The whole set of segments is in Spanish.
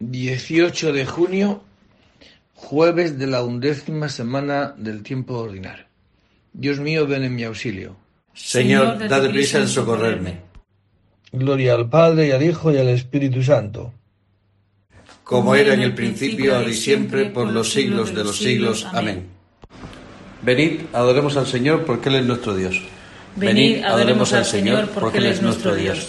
18 de junio, jueves de la undécima semana del tiempo ordinario. Dios mío, ven en mi auxilio. Señor, date prisa en socorrerme. Gloria al Padre y al Hijo y al Espíritu Santo. Como era en el principio, ahora y siempre, por los siglos de los siglos. Amén. Venid, adoremos al Señor porque Él es nuestro Dios. Venid, adoremos al Señor porque Él es nuestro Dios.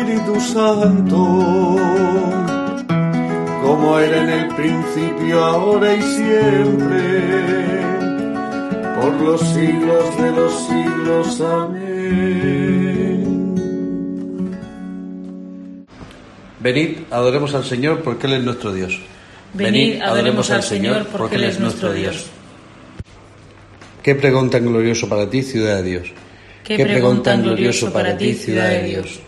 Santo, como era en el principio, ahora y siempre, por los siglos de los siglos. Amén. Venid, adoremos al Señor porque Él es nuestro Dios. Venid, adoremos al Señor porque Él es nuestro Dios. Qué pregón tan glorioso para ti, ciudad de Dios. Qué pregón tan glorioso para ti, ciudad de Dios.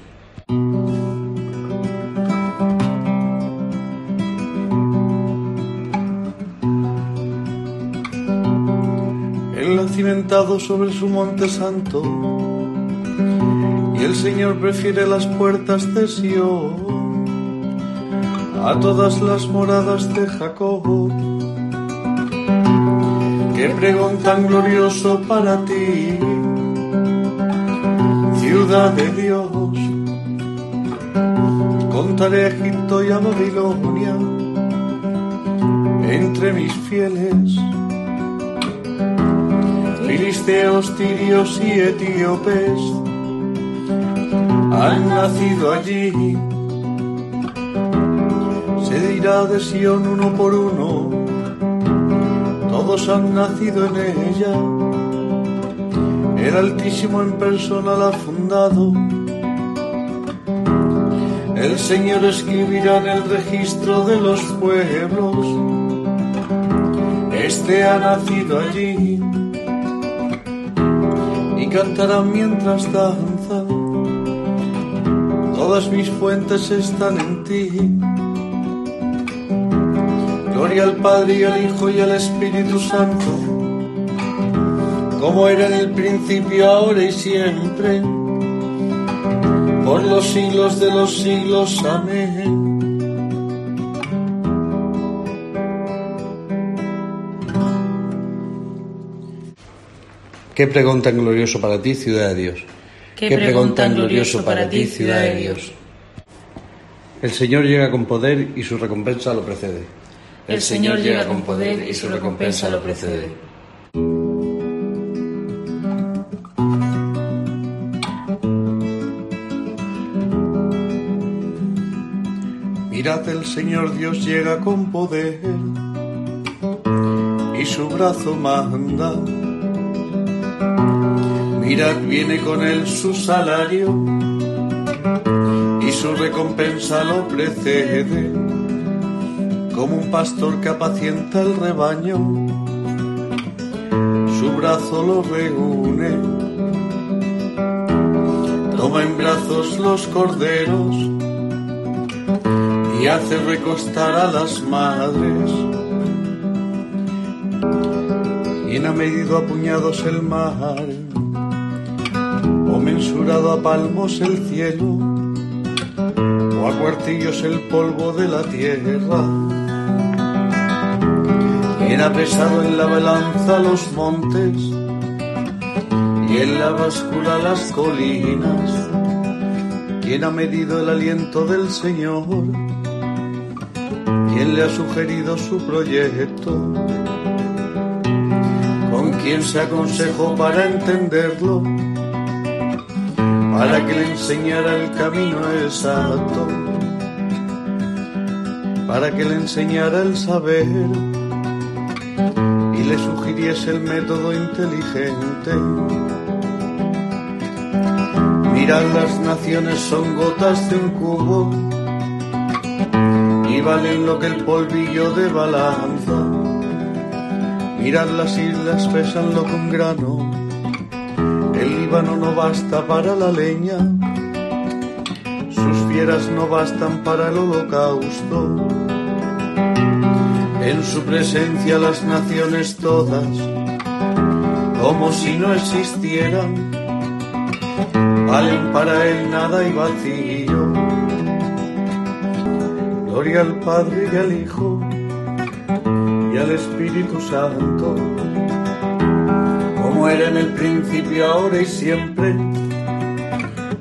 Cimentado sobre su monte santo y el Señor prefiere las puertas de Sion a todas las moradas de Jacob. Qué pregón tan glorioso para ti, ciudad de Dios. Contaré a Egipto y a Babilonia entre mis fieles. Filisteos, tirios y etíopes han nacido allí. Se dirá de Sion uno por uno, todos han nacido en ella. El Altísimo en persona la ha fundado. El Señor escribirá en el registro de los pueblos. Este ha nacido allí cantarán mientras danza. Todas mis fuentes están en ti. Gloria al Padre y al Hijo y al Espíritu Santo, como era en el principio, ahora y siempre, por los siglos de los siglos. Amén. Qué pregón tan glorioso para ti, ciudad de Dios. Qué pregón tan glorioso para ti, ciudad de Dios. El Señor llega con poder y su recompensa lo precede. El Señor llega con poder y su recompensa lo precede. Mirad, el Señor Dios llega con poder y su brazo manda. Mirad, viene con él su salario y su recompensa lo precede, como un pastor que apacienta el rebaño, su brazo lo reúne, toma en brazos los corderos y hace recostar a las madres. ¿Quién ha medido a puñados el mar? ¿O mensurado a palmos el cielo? ¿O a cuartillos el polvo de la tierra? ¿Quién ha pesado en la balanza los montes? Y en la báscula las colinas. ¿Quién ha medido el aliento del Señor? ¿Quién le ha sugerido su proyecto? ¿Con quién se aconsejó para entenderlo? Para que le enseñara el camino exacto, para que le enseñara el saber y le sugiriese el método inteligente. Mirad, las naciones son gotas de un cubo y valen lo que el polvillo de balanza. Mirad las islas, pesan lo que un grano. El Líbano no basta para la leña, sus fieras no bastan para el holocausto. En su presencia las naciones todas, como si no existieran, valen para él nada y vacío. Gloria al Padre y al Hijo y al Espíritu Santo, como era en el principio, ahora y siempre,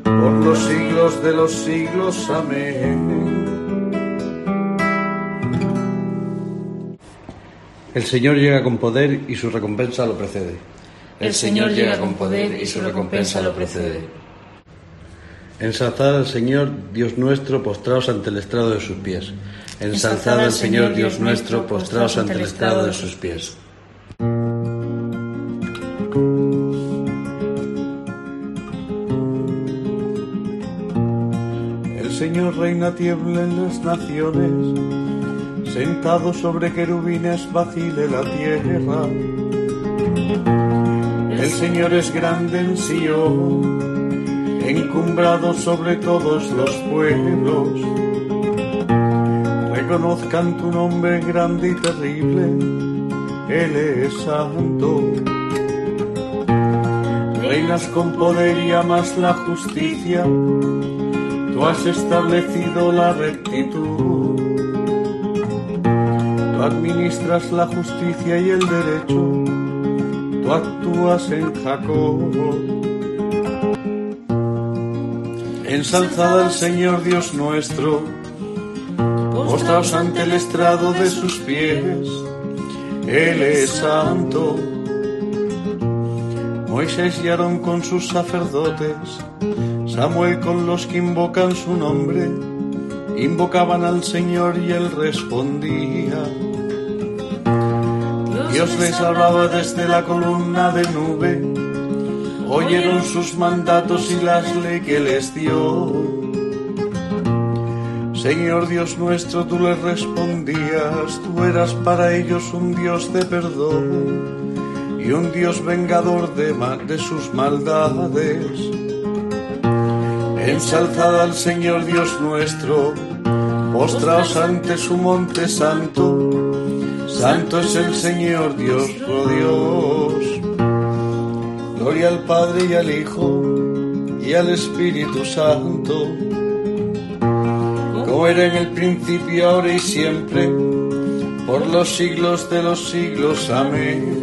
por los siglos de los siglos. Amén. El Señor llega con poder y su recompensa lo precede. El Señor llega con poder y su recompensa lo precede. Ensalzad al Señor, Dios nuestro, postraos ante el estrado de sus pies. Ensalzad al Señor, Dios nuestro, postraos ante el estrado de sus pies. Reina tiembla en las naciones, sentado sobre querubines vacile la tierra. El Señor es grande en Sion, encumbrado sobre todos los pueblos. Reconozcan tu nombre grande y terrible, Él es santo. Reinas con poder y amas la justicia, has establecido la rectitud. Tú administras la justicia y el derecho, tú actúas en Jacob. Ensalzad al Señor Dios nuestro, postraos ante el estrado de sus pies, Él es santo. Moisés y Aarón con sus sacerdotes, Samuel con los que invocan su nombre, invocaban al Señor y él respondía. Dios les hablaba desde la columna de nube, oyeron sus mandatos y las leyes que les dio. Señor Dios nuestro, tú les respondías, tú eras para ellos un Dios de perdón y un Dios vengador de, de sus maldades. Ensalzad al Señor Dios nuestro, postraos ante su monte santo, santo es el Señor Dios, oh Dios. Gloria al Padre y al Hijo y al Espíritu Santo, como era en el principio, ahora y siempre, por los siglos de los siglos. Amén.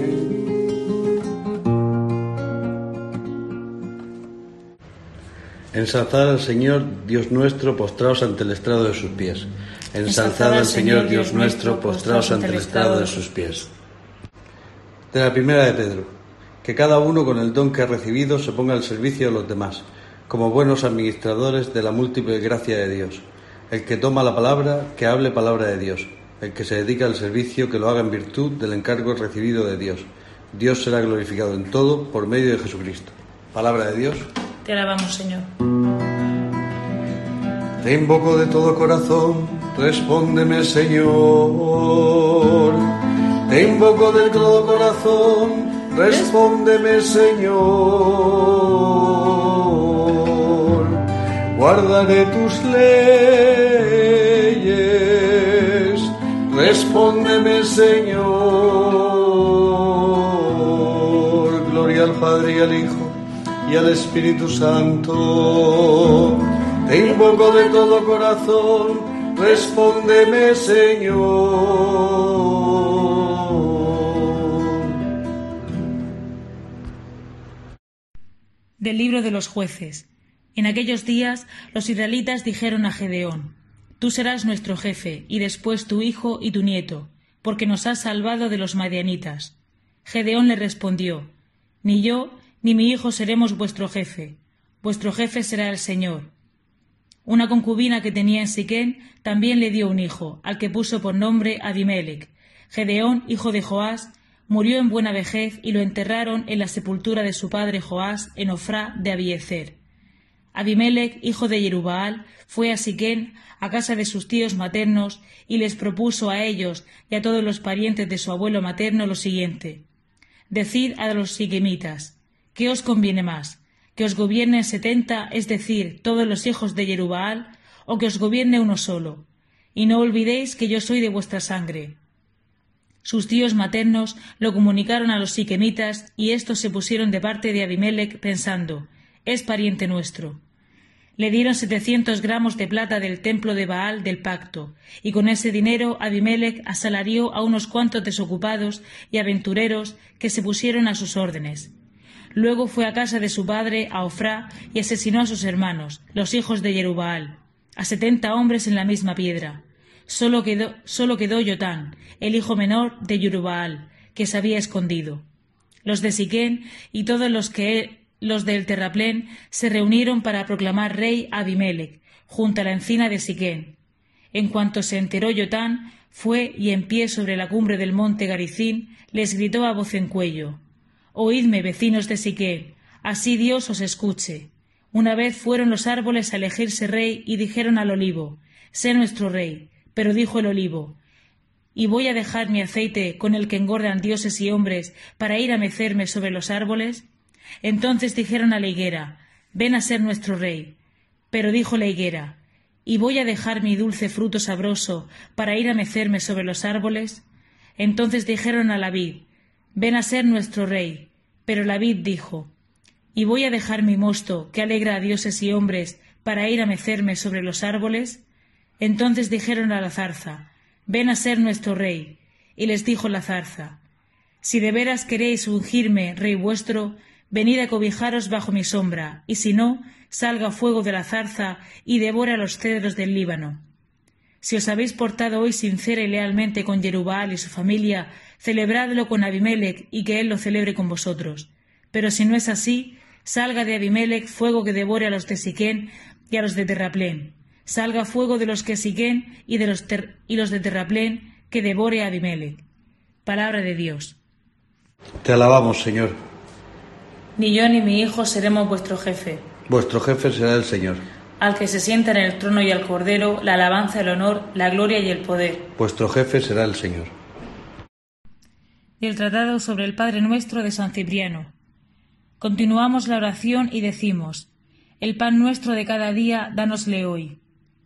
Ensalzad al Señor, Dios nuestro, postraos ante el estrado de sus pies. Ensalzad al Señor, Dios nuestro, postraos ante el estrado de sus pies. De la primera de Pedro. Que cada uno con el don que ha recibido se ponga al servicio de los demás, como buenos administradores de la múltiple gracia de Dios. El que toma la palabra, que hable palabra de Dios. El que se dedica al servicio, que lo haga en virtud del encargo recibido de Dios. Dios será glorificado en todo por medio de Jesucristo. Palabra de Dios. Te alabamos, Señor. Te invoco de todo corazón, respóndeme, Señor. Te invoco de todo corazón, respóndeme, Señor. Guardaré tus leyes, respóndeme, Señor. Gloria al Padre y al Hijo y al Espíritu Santo. Te invoco de todo corazón, respóndeme, Señor. Del libro de los jueces. En aquellos días los israelitas dijeron a Gedeón, Tú serás nuestro jefe, y después tu hijo y tu nieto, porque nos has salvado de los madianitas. Gedeón le respondió, Ni yo ni mi hijo seremos vuestro jefe, vuestro jefe será el Señor. Una concubina que tenía en Siquén también le dio un hijo, al que puso por nombre Abimelech. Gedeón, hijo de Joás, murió en buena vejez y lo enterraron en la sepultura de su padre Joás en Ofrá de Abiezer. Abimelech, hijo de Jerubaal, fue a Siquén, a casa de sus tíos maternos, y les propuso a ellos y a todos los parientes de su abuelo materno lo siguiente. Decid a los siquemitas, ¿qué os conviene más? ¿Que os gobiernen setenta, es decir, todos los hijos de Jerubaal, o que os gobierne uno solo? Y no olvidéis que yo soy de vuestra sangre. Sus tíos maternos lo comunicaron a los siquemitas, y éstos se pusieron de parte de Abimelech, pensando, es pariente nuestro. Le dieron setecientos gramos de plata del templo de Baal del pacto, y con ese dinero Abimelech asalarió a unos cuantos desocupados y aventureros que se pusieron a sus órdenes. Luego fue a casa de su padre, a Ofrá, y asesinó a sus hermanos, los hijos de Jerubaal, a setenta hombres en la misma piedra. Solo quedó, solo quedó Yotán, el hijo menor de Jerubaal, que se había escondido. Los de Siquén y todos los que los del terraplén se reunieron para proclamar rey a Abimelech, junto a la encina de Siquén. En cuanto se enteró Yotán, fue y en pie sobre la cumbre del monte Garicín les gritó a voz en cuello Oídme, vecinos de Siquén, así Dios os escuche. Una vez fueron los árboles a elegirse rey y dijeron al olivo Sé nuestro rey. Pero dijo el olivo ¿Y voy a dejar mi aceite con el que engordan dioses y hombres para ir a mecerme sobre los árboles? Entonces dijeron a la higuera, Ven a ser nuestro rey. Pero dijo la higuera, ¿Y voy a dejar mi dulce fruto sabroso para ir a mecerme sobre los árboles? Entonces dijeron a la vid, Ven a ser nuestro rey. Pero la vid dijo, ¿Y voy a dejar mi mosto, que alegra a dioses y hombres, para ir a mecerme sobre los árboles? Entonces dijeron a la zarza, Ven a ser nuestro rey. Y les dijo la zarza, Si de veras queréis ungirme, rey vuestro, venid a cobijaros bajo mi sombra, y si no, salga fuego de la zarza y devora los cedros del Líbano. Si os habéis portado hoy sincera y lealmente con Jerubal y su familia, celebradlo con Abimelech y que él lo celebre con vosotros. Pero si no es así, salga de Abimelech fuego que devore a los de Siquén y a los de Terraplén. Salga fuego de los que Siquén y de los, y los de Terraplén que devore a Abimelech. Palabra de Dios. Te alabamos, Señor. Ni yo ni mi hijo seremos vuestro jefe. Vuestro jefe será el Señor. Al que se sienta en el trono y al cordero, la alabanza, el honor, la gloria y el poder. Vuestro jefe será el Señor. Del Tratado sobre el Padre Nuestro de San Cipriano. Continuamos la oración y decimos, El pan nuestro de cada día, dánosle hoy.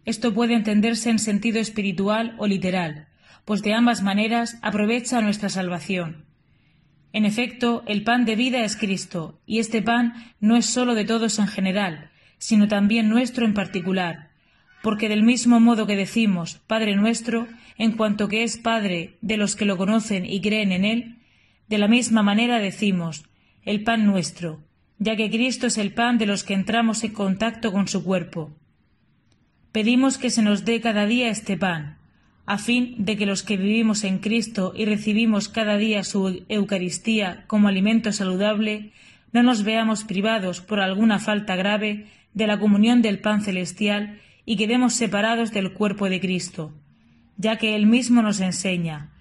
Esto puede entenderse en sentido espiritual o literal, pues de ambas maneras aprovecha nuestra salvación. En efecto, el pan de vida es Cristo, y este pan no es sólo de todos en general, sino también nuestro en particular, porque del mismo modo que decimos Padre nuestro, en cuanto que es Padre de los que lo conocen y creen en Él, de la misma manera decimos el pan nuestro, ya que Cristo es el pan de los que entramos en contacto con su cuerpo. Pedimos que se nos dé cada día este pan, a fin de que los que vivimos en Cristo y recibimos cada día su Eucaristía como alimento saludable, no nos veamos privados por alguna falta grave de la comunión del pan celestial y quedemos separados del cuerpo de Cristo, ya que Él mismo nos enseña,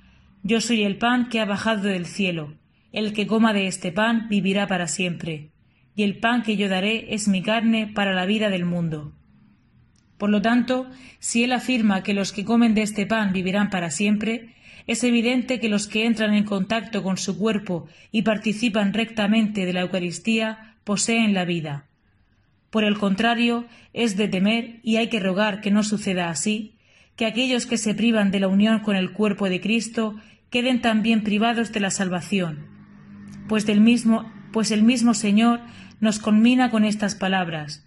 Yo soy el pan que ha bajado del cielo, el que coma de este pan vivirá para siempre, y el pan que yo daré es mi carne para la vida del mundo. Por lo tanto, si Él afirma que los que comen de este pan vivirán para siempre, es evidente que los que entran en contacto con su cuerpo y participan rectamente de la Eucaristía poseen la vida. Por el contrario, es de temer, y hay que rogar que no suceda así, que aquellos que se privan de la unión con el cuerpo de Cristo queden también privados de la salvación. Pues del mismo, pues el mismo Señor nos conmina con estas palabras.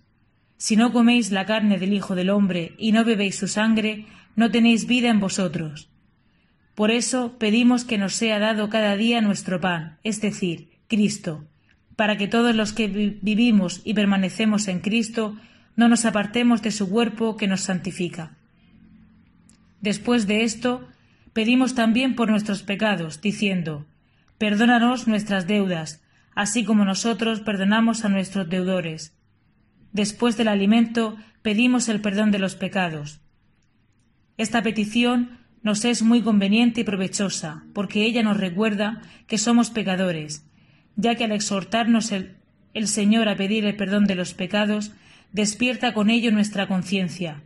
Si no coméis la carne del Hijo del Hombre y no bebéis su sangre, no tenéis vida en vosotros. Por eso pedimos que nos sea dado cada día nuestro pan, es decir, Cristo, para que todos los que vivimos y permanecemos en Cristo no nos apartemos de su cuerpo que nos santifica. Después de esto, pedimos también por nuestros pecados, diciendo, Perdónanos nuestras deudas, así como nosotros perdonamos a nuestros deudores. Después del alimento, pedimos el perdón de los pecados. Esta petición nos es muy conveniente y provechosa, porque ella nos recuerda que somos pecadores ya que al exhortarnos el, Señor a pedir el perdón de los pecados, despierta con ello nuestra conciencia.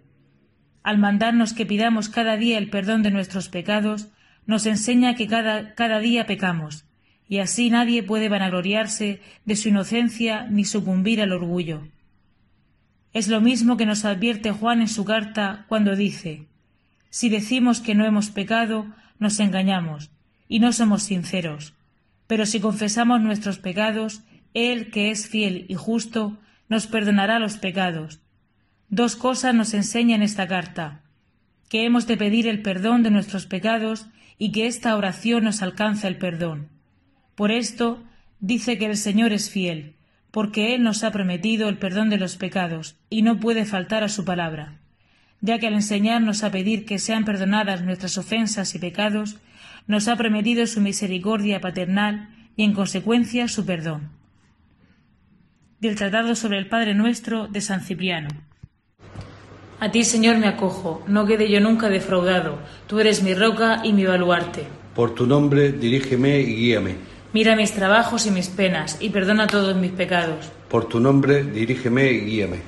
Al mandarnos que pidamos cada día el perdón de nuestros pecados, nos enseña que cada, cada día pecamos, y así nadie puede vanagloriarse de su inocencia ni sucumbir al orgullo. Es lo mismo que nos advierte Juan en su carta cuando dice Si decimos que no hemos pecado, nos engañamos, y no somos sinceros. Pero si confesamos nuestros pecados, Él, que es fiel y justo, nos perdonará los pecados. Dos cosas nos enseña en esta carta que hemos de pedir el perdón de nuestros pecados y que esta oración nos alcanza el perdón. Por esto dice que el Señor es fiel, porque Él nos ha prometido el perdón de los pecados, y no puede faltar a su palabra, ya que al enseñarnos a pedir que sean perdonadas nuestras ofensas y pecados, nos ha prometido su misericordia paternal y en consecuencia su perdón. Del Tratado sobre el Padre Nuestro de San Cipriano. A ti, Señor, me acojo, no quede yo nunca defraudado, tú eres mi roca y mi baluarte. Por tu nombre, dirígeme y guíame. Mira mis trabajos y mis penas, y perdona todos mis pecados. Por tu nombre, dirígeme y guíame.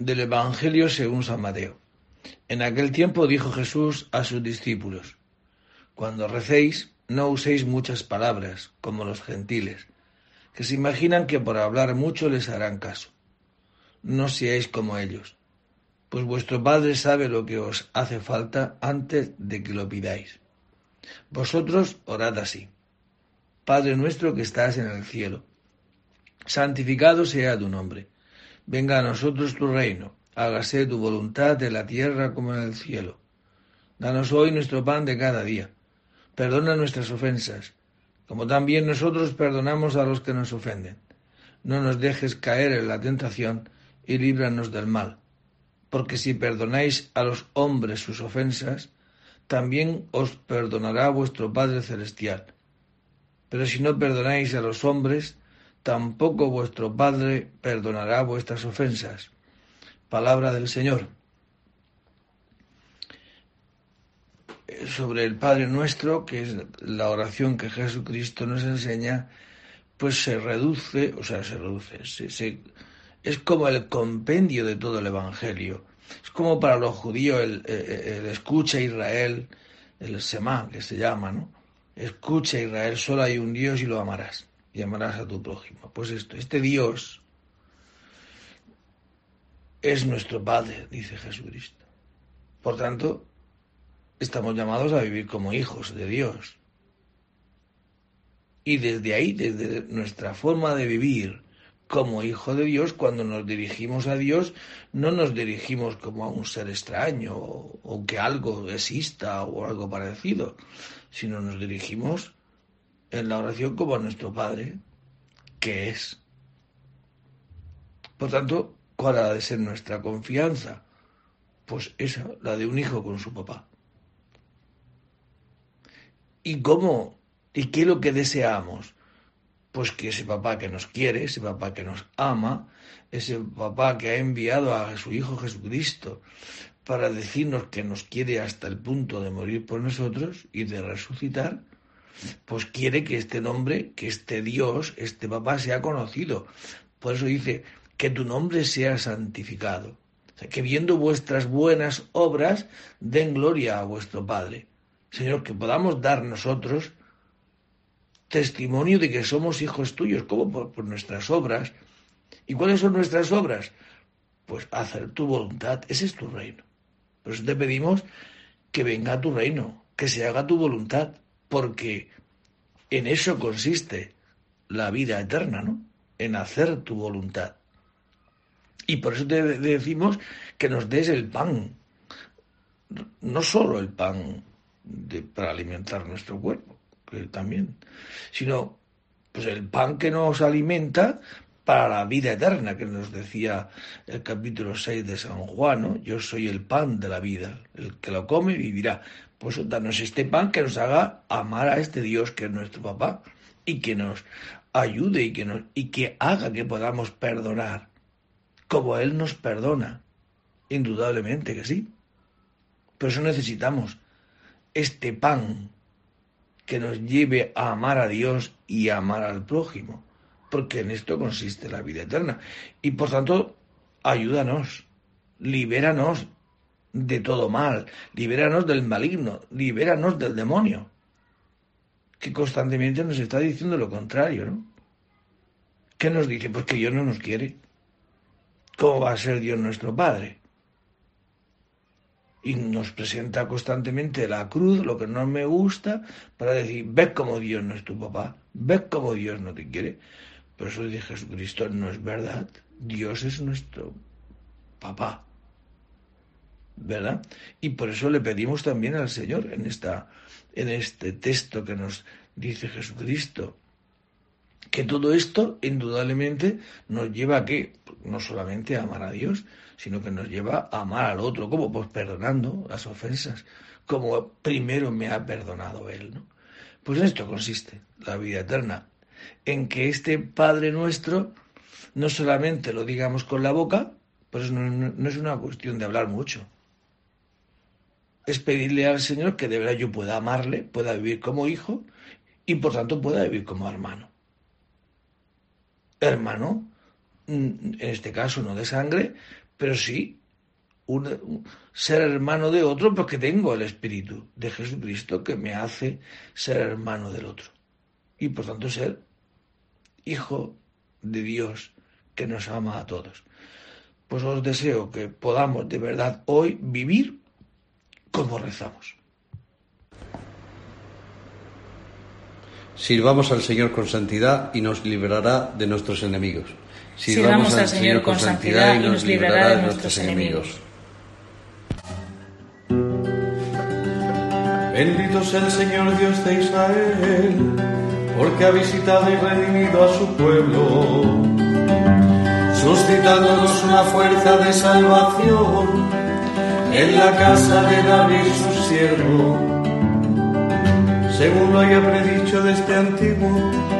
Del Evangelio según San Mateo. En aquel tiempo dijo Jesús a sus discípulos, Cuando recéis, no uséis muchas palabras, como los gentiles, que se imaginan que por hablar mucho les harán caso. No seáis como ellos, pues vuestro Padre sabe lo que os hace falta antes de que lo pidáis. Vosotros orad así. Padre nuestro que estás en el cielo, santificado sea tu nombre. Venga a nosotros tu reino hágase tu voluntad en la tierra como en el cielo. Danos hoy nuestro pan de cada día. Perdona nuestras ofensas, como también nosotros perdonamos a los que nos ofenden. No nos dejes caer en la tentación y líbranos del mal. Porque si perdonáis a los hombres sus ofensas, también os perdonará vuestro Padre Celestial. Pero si no perdonáis a los hombres, tampoco vuestro Padre perdonará vuestras ofensas. Palabra del Señor. Sobre el Padre Nuestro, que es la oración que Jesucristo nos enseña, pues se reduce, o sea, se reduce, es como el compendio de todo el Evangelio. Es como para los judíos el, el, escucha Israel, el Semá, que se llama, ¿no? Escucha Israel, solo hay un Dios y lo amarás, y amarás a tu prójimo. Pues esto, este Dios es nuestro Padre, dice Jesucristo. Por tanto, estamos llamados a vivir como hijos de Dios. Y desde ahí, desde nuestra forma de vivir como hijo de Dios, cuando nos dirigimos a Dios, no nos dirigimos como a un ser extraño o, que algo exista o algo parecido, sino nos dirigimos en la oración como a nuestro Padre, que es. Por tanto, ¿Cuál ha de ser nuestra confianza? Pues esa, la de un hijo con su papá. ¿Y cómo? ¿Y qué es lo que deseamos? pues que ese papá que nos quiere, ese papá que nos ama, ese papá que ha enviado a su Hijo Jesucristo para decirnos que nos quiere hasta el punto de morir por nosotros y de resucitar, pues quiere que este nombre, que este Dios, este papá sea conocido. Por eso dice, que tu nombre sea santificado. que viendo vuestras buenas obras den gloria a vuestro Padre. Señor, que podamos dar nosotros testimonio de que somos hijos tuyos, como por, nuestras obras. ¿Y cuáles son nuestras obras? Pues hacer tu voluntad, ese es tu reino. Por eso te pedimos que venga tu reino, que se haga tu voluntad, porque en eso consiste la vida eterna, ¿no? En hacer tu voluntad. Y por eso te decimos que nos des el pan, no solo el pan para alimentar nuestro cuerpo, que también, sino pues el pan que nos alimenta para la vida eterna, que nos decía el capítulo 6 de San Juan, Yo soy el pan de la vida, el que lo come vivirá. Pues danos este pan que nos haga amar a este Dios que es nuestro papá y que nos ayude y que, nos, y que haga que podamos perdonar como Él nos perdona. Indudablemente que sí. Por eso necesitamos este pan que nos lleve a amar a Dios y a amar al prójimo, porque en esto consiste la vida eterna. Y por tanto, ayúdanos, libéranos de todo mal, libéranos del maligno, libéranos del demonio, que constantemente nos está diciendo lo contrario, ¿no? ¿Qué nos dice? Pues que Dios no nos quiere. ¿Cómo va a ser Dios nuestro Padre? y nos presenta constantemente la cruz, lo que no me gusta, para decir, ves como Dios no es tu papá, ves como Dios no te quiere. Por eso dice Jesucristo, no es verdad, Dios es nuestro papá. ¿Verdad? Y por eso le pedimos también al Señor en, esta, en este texto que nos dice Jesucristo, que todo esto indudablemente nos lleva a que no solamente a amar a Dios, sino que nos lleva a amar al otro, como pues perdonando las ofensas, como primero me ha perdonado Él. ¿no? Pues en esto consiste la vida eterna, en que este Padre nuestro no solamente lo digamos con la boca, pues no, no es una cuestión de hablar mucho, es pedirle al Señor que de verdad yo pueda amarle, pueda vivir como hijo y por tanto pueda vivir como hermano. Hermano, en este caso no de sangre, pero sí un, ser hermano de otro porque tengo el Espíritu de Jesucristo que me hace ser hermano del otro. Y por tanto ser hijo de Dios que nos ama a todos. Pues os deseo que podamos de verdad hoy vivir como rezamos. Sirvamos al Señor con santidad y nos librará de nuestros enemigos. Sirvamos al Señor con santidad y nos librará de nuestros enemigos. Bendito sea el Señor Dios de Israel, porque ha visitado y redimido a su pueblo, suscitándonos una fuerza de salvación en la casa de David su siervo, según lo haya predicho desde antiguo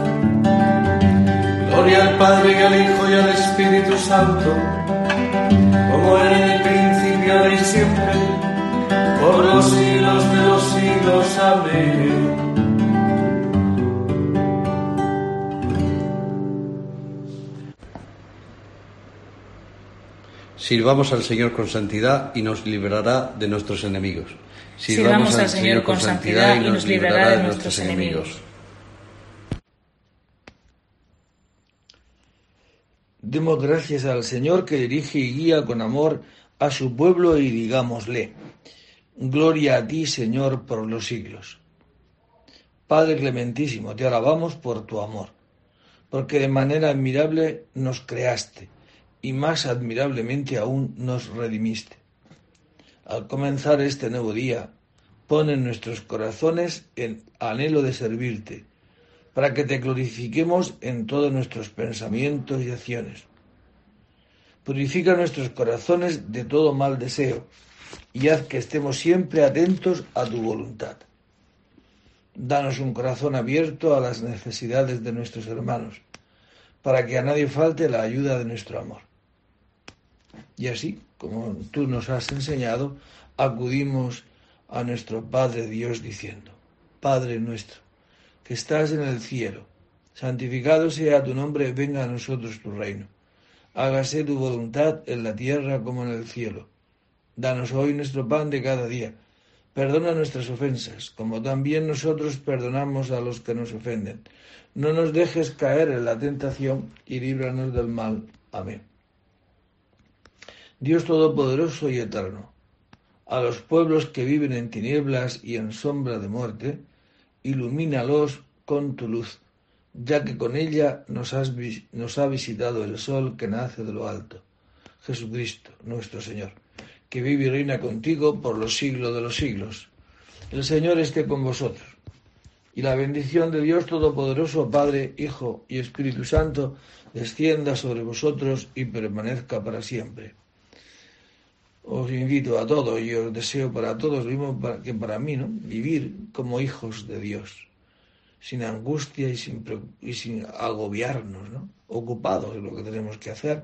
Gloria al Padre y al Hijo y al Espíritu Santo, como era en el principio y siempre, por los siglos de los siglos. Amén. Sirvamos al Señor con santidad y nos librará de nuestros enemigos. Sirvamos al Señor con santidad y nos librará de nuestros enemigos. Demos gracias al Señor que dirige y guía con amor a su pueblo y digámosle, Gloria a ti, Señor, por los siglos. Padre clementísimo, te alabamos por tu amor, porque de manera admirable nos creaste y más admirablemente aún nos redimiste. Al comenzar este nuevo día, pon en nuestros corazones el anhelo de servirte, para que te glorifiquemos en todos nuestros pensamientos y acciones. Purifica nuestros corazones de todo mal deseo y haz que estemos siempre atentos a tu voluntad. Danos un corazón abierto a las necesidades de nuestros hermanos, para que a nadie falte la ayuda de nuestro amor. Y así, como tú nos has enseñado, acudimos a nuestro Padre Dios diciendo, Padre nuestro, que estás en el cielo, santificado sea tu nombre, venga a nosotros tu reino. Hágase tu voluntad en la tierra como en el cielo. Danos hoy nuestro pan de cada día. Perdona nuestras ofensas, como también nosotros perdonamos a los que nos ofenden. No nos dejes caer en la tentación y líbranos del mal. Amén. Dios Todopoderoso y Eterno, a los pueblos que viven en tinieblas y en sombra de muerte, ilumínalos con tu luz, ya que con ella nos, nos ha visitado el sol que nace de lo alto, Jesucristo, nuestro Señor, que vive y reina contigo por los siglos de los siglos. El Señor esté con vosotros. Y la bendición de Dios Todopoderoso, Padre, Hijo y Espíritu Santo, descienda sobre vosotros y permanezca para siempre os invito a todos y os deseo para todos mismo que para mí, ¿no? Vivir como hijos de Dios, sin angustia y sin, y sin agobiarnos, ¿no? Ocupados en lo que tenemos que hacer,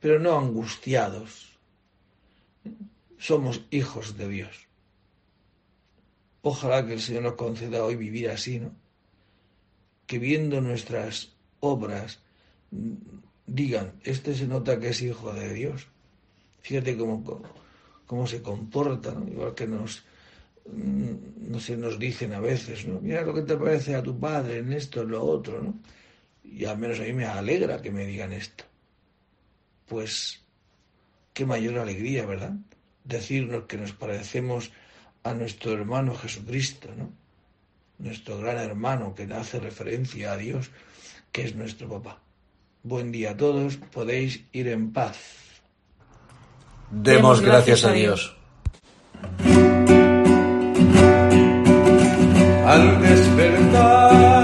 pero no angustiados. Somos hijos de Dios. Ojalá que el Señor nos conceda hoy vivir así, ¿no? Que viendo nuestras obras digan, este se nota que es hijo de Dios Fíjate cómo, cómo, se comportan, igual que nos, mm, no sé, nos dicen a veces, ¿no? Mira lo que te parece a tu padre en esto, en lo otro, ¿no? Y al menos a mí me alegra que me digan esto. Pues qué mayor alegría, ¿verdad? Decirnos que nos parecemos a nuestro hermano Jesucristo, ¿no? Nuestro gran hermano que hace referencia a Dios, que es nuestro papá. Buen día a todos, podéis ir en paz. Demos gracias a Dios. Al despertar